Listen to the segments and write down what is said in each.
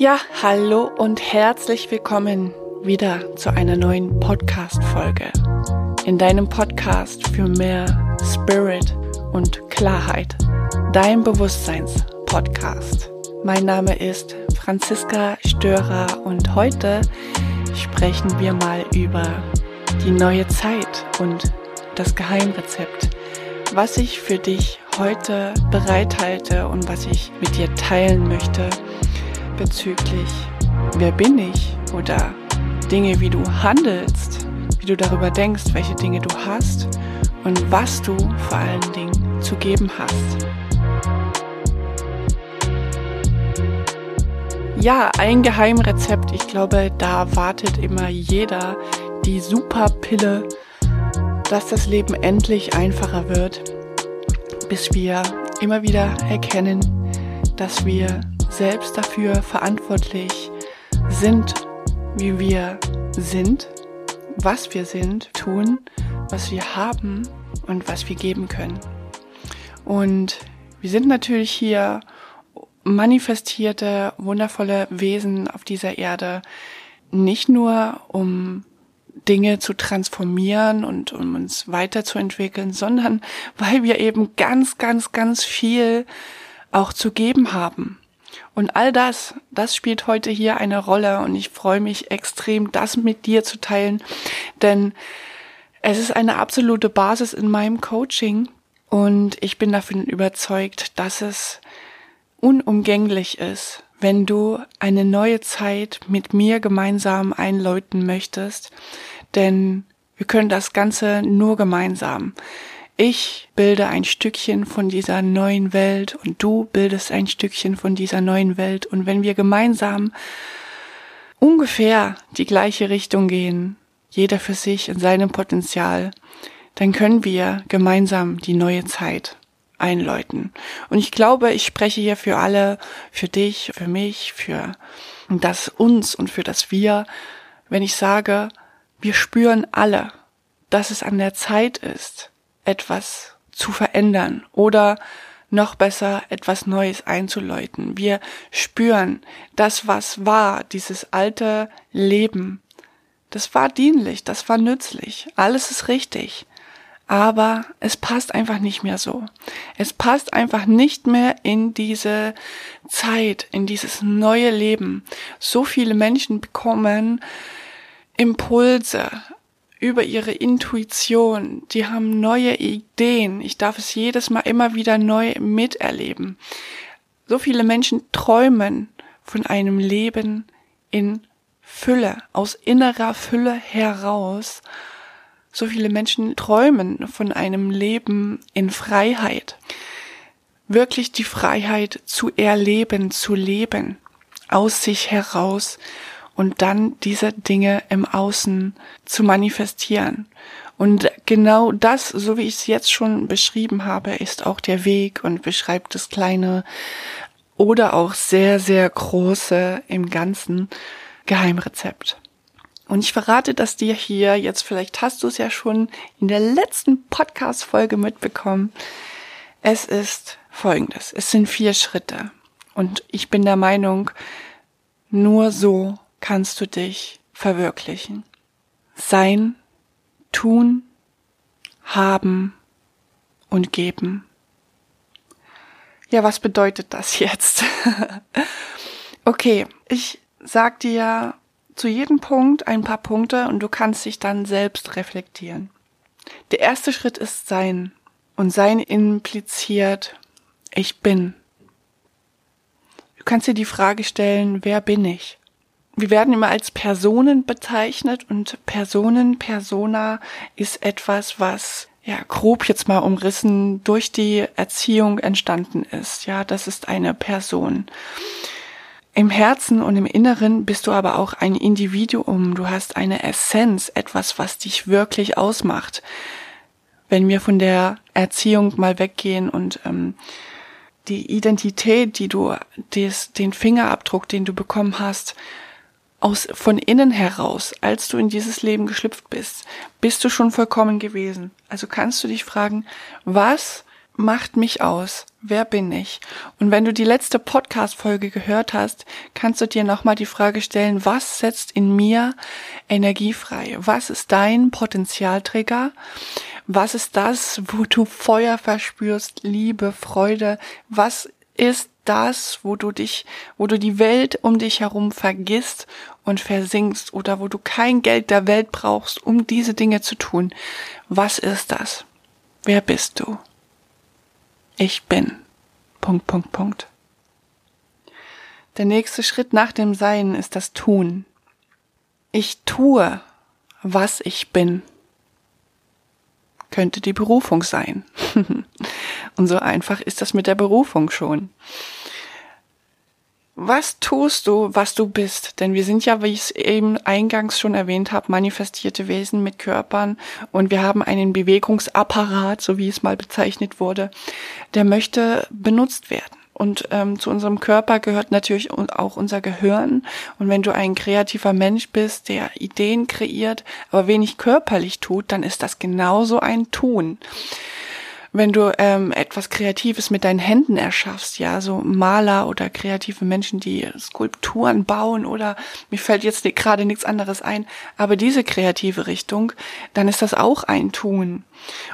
Ja, hallo und herzlich willkommen wieder zu einer neuen Podcast-Folge. In deinem Podcast für mehr Spirit und Klarheit. Dein Bewusstseins-Podcast. Mein Name ist Franziska Störer und heute sprechen wir mal über die neue Zeit und das Geheimrezept, was ich für dich heute bereithalte und was ich mit dir teilen möchte bezüglich wer bin ich oder Dinge, wie du handelst, wie du darüber denkst, welche Dinge du hast und was du vor allen Dingen zu geben hast. Ja, ein Geheimrezept. Ich glaube, da wartet immer jeder die Superpille, dass das Leben endlich einfacher wird, bis wir immer wieder erkennen, dass wir selbst dafür verantwortlich sind, wie wir sind, was wir sind, tun, was wir haben und was wir geben können. Und wir sind natürlich hier manifestierte, wundervolle Wesen auf dieser Erde, nicht nur um Dinge zu transformieren und um uns weiterzuentwickeln, sondern weil wir eben ganz, ganz, ganz viel auch zu geben haben. Und all das, das spielt heute hier eine Rolle und ich freue mich extrem, das mit dir zu teilen, denn es ist eine absolute Basis in meinem Coaching und ich bin davon überzeugt, dass es unumgänglich ist, wenn du eine neue Zeit mit mir gemeinsam einläuten möchtest, denn wir können das Ganze nur gemeinsam. Ich bilde ein Stückchen von dieser neuen Welt und du bildest ein Stückchen von dieser neuen Welt. Und wenn wir gemeinsam ungefähr die gleiche Richtung gehen, jeder für sich in seinem Potenzial, dann können wir gemeinsam die neue Zeit einläuten. Und ich glaube, ich spreche hier für alle, für dich, für mich, für das uns und für das wir, wenn ich sage, wir spüren alle, dass es an der Zeit ist, etwas zu verändern oder noch besser etwas Neues einzuläuten. Wir spüren, das, was war, dieses alte Leben, das war dienlich, das war nützlich, alles ist richtig. Aber es passt einfach nicht mehr so. Es passt einfach nicht mehr in diese Zeit, in dieses neue Leben. So viele Menschen bekommen Impulse, über ihre Intuition, die haben neue Ideen. Ich darf es jedes Mal immer wieder neu miterleben. So viele Menschen träumen von einem Leben in Fülle, aus innerer Fülle heraus. So viele Menschen träumen von einem Leben in Freiheit. Wirklich die Freiheit zu erleben, zu leben, aus sich heraus und dann diese Dinge im Außen zu manifestieren. Und genau das, so wie ich es jetzt schon beschrieben habe, ist auch der Weg und beschreibt das kleine oder auch sehr, sehr große im Ganzen Geheimrezept. Und ich verrate das dir hier, jetzt vielleicht hast du es ja schon in der letzten Podcast-Folge mitbekommen. Es ist folgendes. Es sind vier Schritte. Und ich bin der Meinung, nur so kannst du dich verwirklichen. Sein, tun, haben und geben. Ja, was bedeutet das jetzt? okay, ich sag dir zu jedem Punkt ein paar Punkte und du kannst dich dann selbst reflektieren. Der erste Schritt ist Sein. Und Sein impliziert, ich bin. Du kannst dir die Frage stellen, wer bin ich? Wir werden immer als Personen bezeichnet und Personen, Persona ist etwas, was ja grob jetzt mal umrissen durch die Erziehung entstanden ist. Ja, das ist eine Person. Im Herzen und im Inneren bist du aber auch ein Individuum. Du hast eine Essenz, etwas, was dich wirklich ausmacht. Wenn wir von der Erziehung mal weggehen und ähm, die Identität, die du, des, den Fingerabdruck, den du bekommen hast, aus von innen heraus, als du in dieses Leben geschlüpft bist, bist du schon vollkommen gewesen. Also kannst du dich fragen, was macht mich aus? Wer bin ich? Und wenn du die letzte Podcast-Folge gehört hast, kannst du dir nochmal die Frage stellen, was setzt in mir Energie frei? Was ist dein Potenzialträger? Was ist das, wo du Feuer verspürst, Liebe, Freude? Was ist das, wo du dich, wo du die Welt um dich herum vergisst und versinkst oder wo du kein Geld der Welt brauchst, um diese Dinge zu tun? Was ist das? Wer bist du? Ich bin. Punkt, Punkt, Punkt. Der nächste Schritt nach dem Sein ist das Tun. Ich tue, was ich bin. Könnte die Berufung sein. Und so einfach ist das mit der Berufung schon. Was tust du, was du bist? Denn wir sind ja, wie ich es eben eingangs schon erwähnt habe, manifestierte Wesen mit Körpern und wir haben einen Bewegungsapparat, so wie es mal bezeichnet wurde, der möchte benutzt werden. Und ähm, zu unserem Körper gehört natürlich auch unser Gehirn. Und wenn du ein kreativer Mensch bist, der Ideen kreiert, aber wenig körperlich tut, dann ist das genauso ein Tun wenn du ähm, etwas Kreatives mit deinen Händen erschaffst, ja, so Maler oder kreative Menschen, die Skulpturen bauen oder mir fällt jetzt gerade nichts anderes ein, aber diese kreative Richtung, dann ist das auch ein Tun.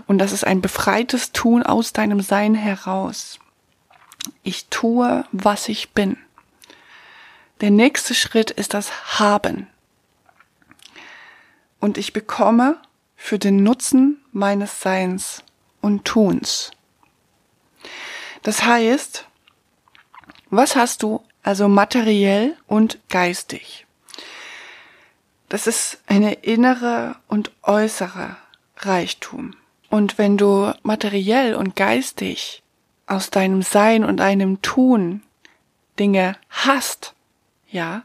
Und das ist ein befreites Tun aus deinem Sein heraus. Ich tue, was ich bin. Der nächste Schritt ist das Haben. Und ich bekomme für den Nutzen meines Seins und Tuns. Das heißt, was hast du also materiell und geistig? Das ist eine innere und äußere Reichtum. Und wenn du materiell und geistig aus deinem Sein und deinem Tun Dinge hast, ja,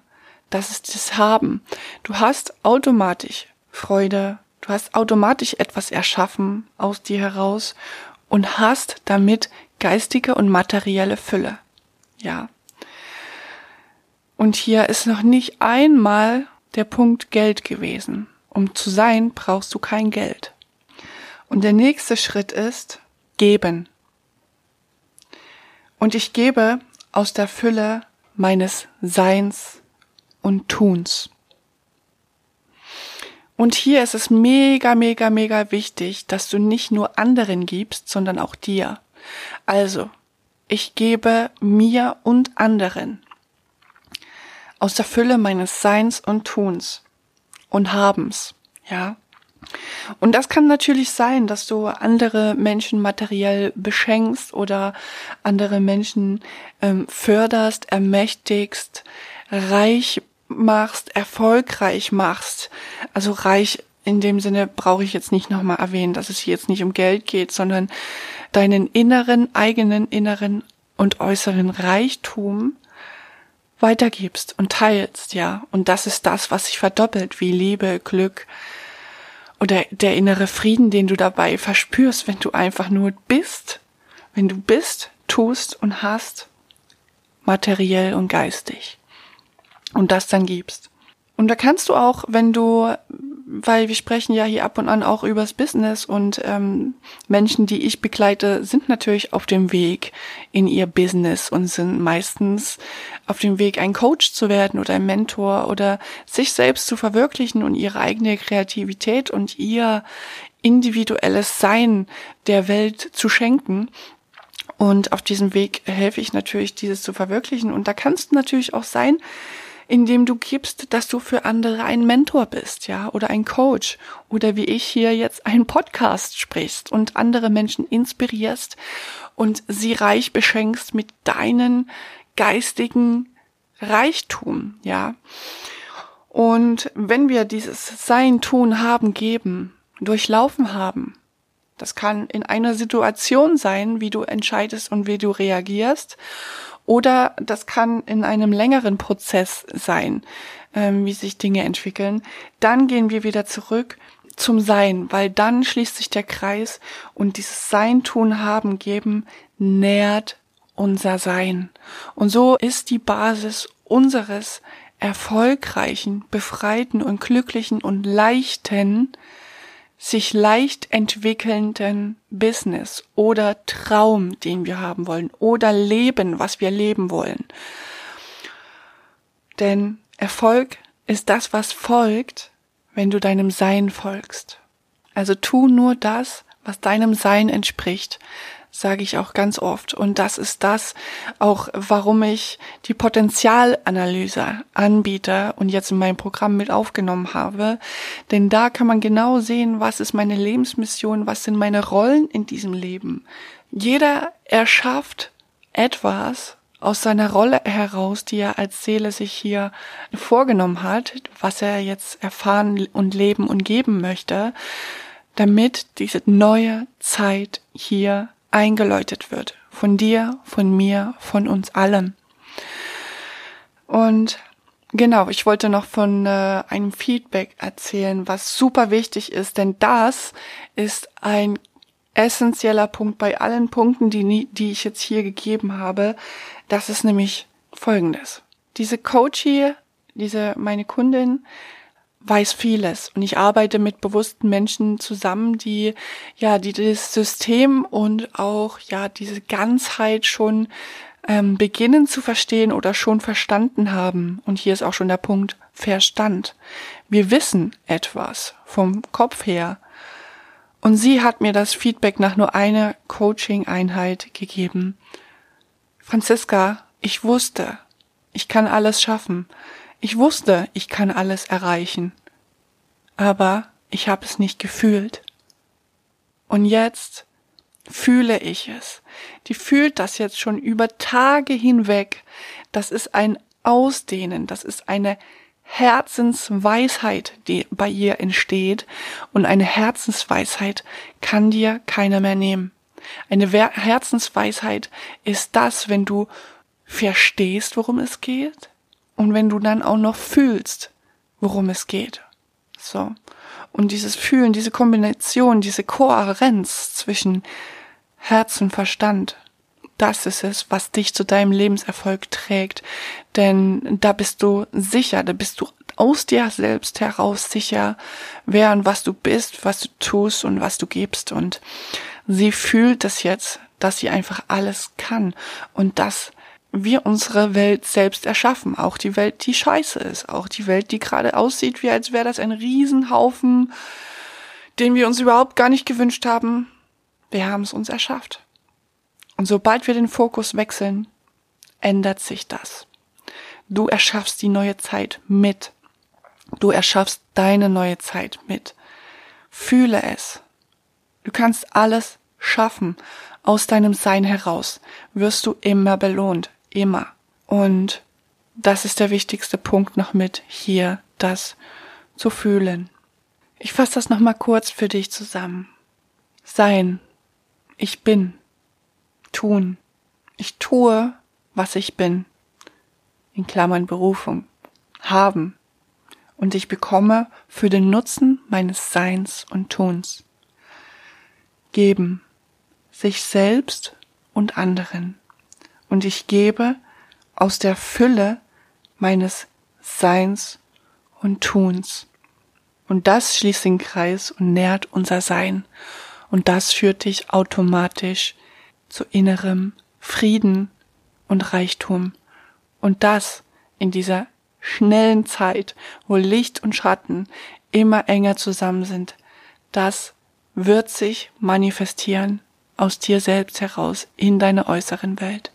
das ist das Haben. Du hast automatisch Freude, Du hast automatisch etwas erschaffen aus dir heraus und hast damit geistige und materielle Fülle. Ja. Und hier ist noch nicht einmal der Punkt Geld gewesen. Um zu sein, brauchst du kein Geld. Und der nächste Schritt ist geben. Und ich gebe aus der Fülle meines Seins und Tuns. Und hier ist es mega, mega, mega wichtig, dass du nicht nur anderen gibst, sondern auch dir. Also, ich gebe mir und anderen aus der Fülle meines Seins und Tuns und Habens, ja. Und das kann natürlich sein, dass du andere Menschen materiell beschenkst oder andere Menschen ähm, förderst, ermächtigst, reich machst, erfolgreich machst, also reich in dem Sinne brauche ich jetzt nicht nochmal erwähnen, dass es hier jetzt nicht um Geld geht, sondern deinen inneren, eigenen inneren und äußeren Reichtum weitergibst und teilst, ja. Und das ist das, was sich verdoppelt, wie Liebe, Glück oder der innere Frieden, den du dabei verspürst, wenn du einfach nur bist, wenn du bist, tust und hast, materiell und geistig und das dann gibst. Und da kannst du auch, wenn du, weil wir sprechen ja hier ab und an auch übers Business und ähm, Menschen, die ich begleite, sind natürlich auf dem Weg in ihr Business und sind meistens auf dem Weg, ein Coach zu werden oder ein Mentor oder sich selbst zu verwirklichen und ihre eigene Kreativität und ihr individuelles Sein der Welt zu schenken. Und auf diesem Weg helfe ich natürlich, dieses zu verwirklichen. Und da kannst du natürlich auch sein, indem du gibst, dass du für andere ein Mentor bist, ja, oder ein Coach oder wie ich hier jetzt einen Podcast sprichst und andere Menschen inspirierst und sie reich beschenkst mit deinen geistigen Reichtum, ja. Und wenn wir dieses Sein, Tun, Haben, Geben durchlaufen haben, das kann in einer Situation sein, wie du entscheidest und wie du reagierst. Oder das kann in einem längeren Prozess sein, ähm, wie sich Dinge entwickeln. Dann gehen wir wieder zurück zum Sein, weil dann schließt sich der Kreis und dieses Sein, Tun, Haben, Geben nährt unser Sein. Und so ist die Basis unseres erfolgreichen, befreiten und glücklichen und leichten sich leicht entwickelnden Business oder Traum, den wir haben wollen, oder Leben, was wir leben wollen. Denn Erfolg ist das, was folgt, wenn du deinem Sein folgst. Also tu nur das, was deinem Sein entspricht sage ich auch ganz oft. Und das ist das auch, warum ich die Potenzialanalyse anbiete und jetzt in meinem Programm mit aufgenommen habe. Denn da kann man genau sehen, was ist meine Lebensmission, was sind meine Rollen in diesem Leben. Jeder erschafft etwas aus seiner Rolle heraus, die er als Seele sich hier vorgenommen hat, was er jetzt erfahren und leben und geben möchte, damit diese neue Zeit hier eingeläutet wird. Von dir, von mir, von uns allen. Und genau, ich wollte noch von äh, einem Feedback erzählen, was super wichtig ist, denn das ist ein essentieller Punkt bei allen Punkten, die, die ich jetzt hier gegeben habe. Das ist nämlich folgendes. Diese Coachie, diese meine Kundin, weiß vieles und ich arbeite mit bewussten Menschen zusammen, die ja, die das System und auch ja diese Ganzheit schon ähm, beginnen zu verstehen oder schon verstanden haben. Und hier ist auch schon der Punkt Verstand. Wir wissen etwas vom Kopf her. Und sie hat mir das Feedback nach nur einer Coaching-Einheit gegeben. Franziska, ich wusste, ich kann alles schaffen. Ich wusste, ich kann alles erreichen, aber ich habe es nicht gefühlt. Und jetzt fühle ich es. Die fühlt das jetzt schon über Tage hinweg. Das ist ein Ausdehnen, das ist eine Herzensweisheit, die bei ihr entsteht. Und eine Herzensweisheit kann dir keiner mehr nehmen. Eine Herzensweisheit ist das, wenn du verstehst, worum es geht, und wenn du dann auch noch fühlst, worum es geht. So. Und dieses Fühlen, diese Kombination, diese Kohärenz zwischen Herz und Verstand, das ist es, was dich zu deinem Lebenserfolg trägt. Denn da bist du sicher, da bist du aus dir selbst heraus sicher, wer und was du bist, was du tust und was du gibst. Und sie fühlt es jetzt, dass sie einfach alles kann. Und das wir unsere Welt selbst erschaffen. Auch die Welt, die scheiße ist. Auch die Welt, die gerade aussieht, wie als wäre das ein Riesenhaufen, den wir uns überhaupt gar nicht gewünscht haben. Wir haben es uns erschafft. Und sobald wir den Fokus wechseln, ändert sich das. Du erschaffst die neue Zeit mit. Du erschaffst deine neue Zeit mit. Fühle es. Du kannst alles schaffen. Aus deinem Sein heraus wirst du immer belohnt immer. Und das ist der wichtigste Punkt noch mit hier, das zu fühlen. Ich fasse das nochmal kurz für dich zusammen. Sein. Ich bin. Tun. Ich tue, was ich bin. In Klammern Berufung. Haben. Und ich bekomme für den Nutzen meines Seins und Tuns. Geben. Sich selbst und anderen und ich gebe aus der Fülle meines Seins und Tuns. Und das schließt den Kreis und nährt unser Sein. Und das führt dich automatisch zu innerem Frieden und Reichtum. Und das in dieser schnellen Zeit, wo Licht und Schatten immer enger zusammen sind, das wird sich manifestieren aus dir selbst heraus in deiner äußeren Welt.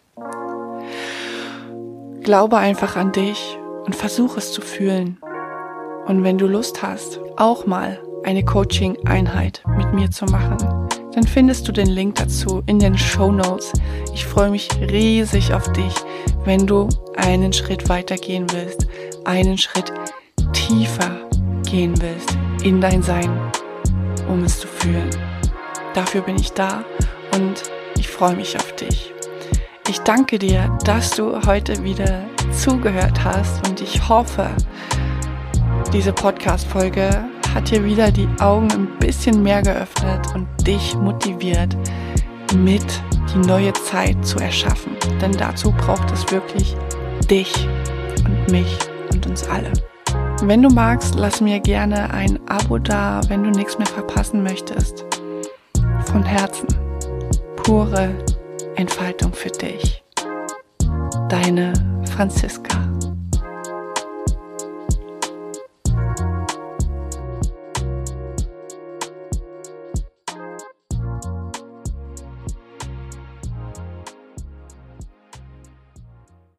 Glaube einfach an dich und versuch es zu fühlen. Und wenn du Lust hast, auch mal eine Coaching-Einheit mit mir zu machen, dann findest du den Link dazu in den Show Notes. Ich freue mich riesig auf dich, wenn du einen Schritt weiter gehen willst, einen Schritt tiefer gehen willst in dein Sein, um es zu fühlen. Dafür bin ich da und ich freue mich auf dich. Ich danke dir, dass du heute wieder zugehört hast und ich hoffe, diese Podcast-Folge hat dir wieder die Augen ein bisschen mehr geöffnet und dich motiviert, mit die neue Zeit zu erschaffen. Denn dazu braucht es wirklich dich und mich und uns alle. Wenn du magst, lass mir gerne ein Abo da, wenn du nichts mehr verpassen möchtest. Von Herzen. Pure Entfaltung für dich. Deine Franziska.